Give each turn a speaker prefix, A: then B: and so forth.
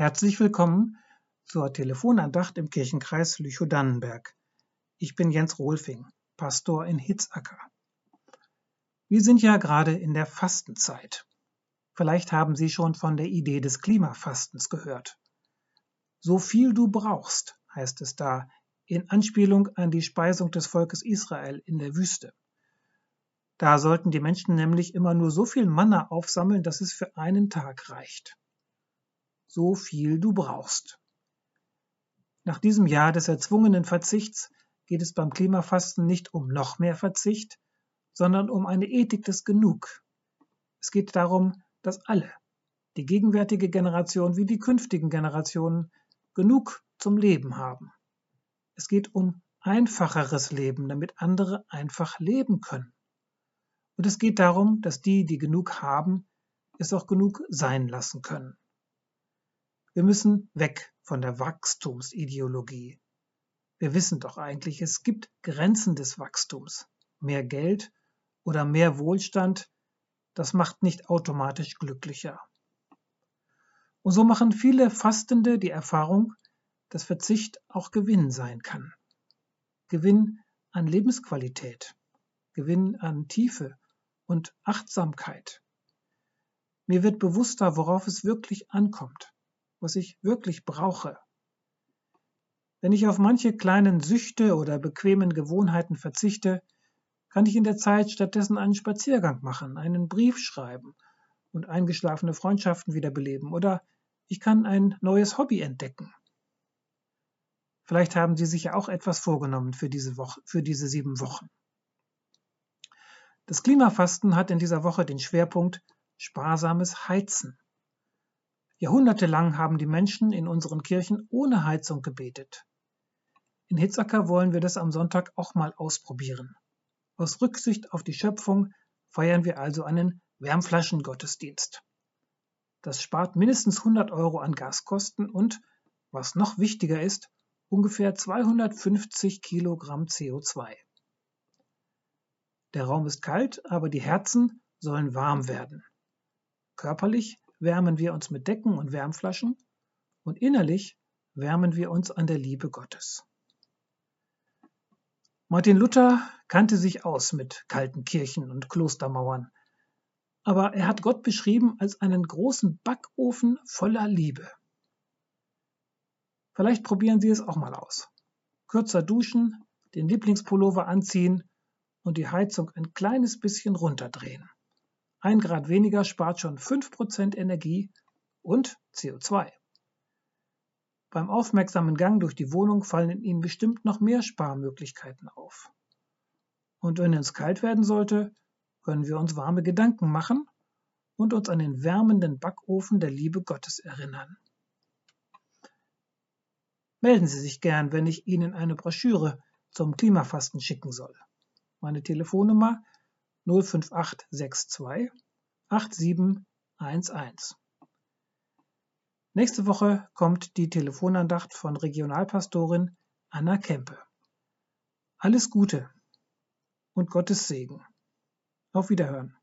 A: Herzlich willkommen zur Telefonandacht im Kirchenkreis Lüchow-Dannenberg. Ich bin Jens Rohlfing, Pastor in Hitzacker. Wir sind ja gerade in der Fastenzeit. Vielleicht haben Sie schon von der Idee des Klimafastens gehört. So viel du brauchst, heißt es da, in Anspielung an die Speisung des Volkes Israel in der Wüste. Da sollten die Menschen nämlich immer nur so viel Manna aufsammeln, dass es für einen Tag reicht so viel du brauchst. Nach diesem Jahr des erzwungenen Verzichts geht es beim Klimafasten nicht um noch mehr Verzicht, sondern um eine Ethik des Genug. Es geht darum, dass alle, die gegenwärtige Generation wie die künftigen Generationen, genug zum Leben haben. Es geht um einfacheres Leben, damit andere einfach leben können. Und es geht darum, dass die, die genug haben, es auch genug sein lassen können. Wir müssen weg von der Wachstumsideologie. Wir wissen doch eigentlich, es gibt Grenzen des Wachstums. Mehr Geld oder mehr Wohlstand, das macht nicht automatisch glücklicher. Und so machen viele Fastende die Erfahrung, dass Verzicht auch Gewinn sein kann. Gewinn an Lebensqualität, Gewinn an Tiefe und Achtsamkeit. Mir wird bewusster, worauf es wirklich ankommt was ich wirklich brauche. Wenn ich auf manche kleinen Süchte oder bequemen Gewohnheiten verzichte, kann ich in der Zeit stattdessen einen Spaziergang machen, einen Brief schreiben und eingeschlafene Freundschaften wiederbeleben oder ich kann ein neues Hobby entdecken. Vielleicht haben Sie sich ja auch etwas vorgenommen für diese, Woche, für diese sieben Wochen. Das Klimafasten hat in dieser Woche den Schwerpunkt sparsames Heizen. Jahrhundertelang haben die Menschen in unseren Kirchen ohne Heizung gebetet. In Hitzacker wollen wir das am Sonntag auch mal ausprobieren. Aus Rücksicht auf die Schöpfung feiern wir also einen Wärmflaschengottesdienst. Das spart mindestens 100 Euro an Gaskosten und, was noch wichtiger ist, ungefähr 250 Kilogramm CO2. Der Raum ist kalt, aber die Herzen sollen warm werden. Körperlich wärmen wir uns mit Decken und Wärmflaschen und innerlich wärmen wir uns an der Liebe Gottes. Martin Luther kannte sich aus mit kalten Kirchen und Klostermauern, aber er hat Gott beschrieben als einen großen Backofen voller Liebe. Vielleicht probieren Sie es auch mal aus. Kürzer duschen, den Lieblingspullover anziehen und die Heizung ein kleines bisschen runterdrehen. Ein Grad weniger spart schon 5% Energie und CO2. Beim aufmerksamen Gang durch die Wohnung fallen Ihnen bestimmt noch mehr Sparmöglichkeiten auf. Und wenn es kalt werden sollte, können wir uns warme Gedanken machen und uns an den wärmenden Backofen der Liebe Gottes erinnern. Melden Sie sich gern, wenn ich Ihnen eine Broschüre zum Klimafasten schicken soll. Meine Telefonnummer 05862 8711. Nächste Woche kommt die Telefonandacht von Regionalpastorin Anna Kempe. Alles Gute und Gottes Segen. Auf Wiederhören.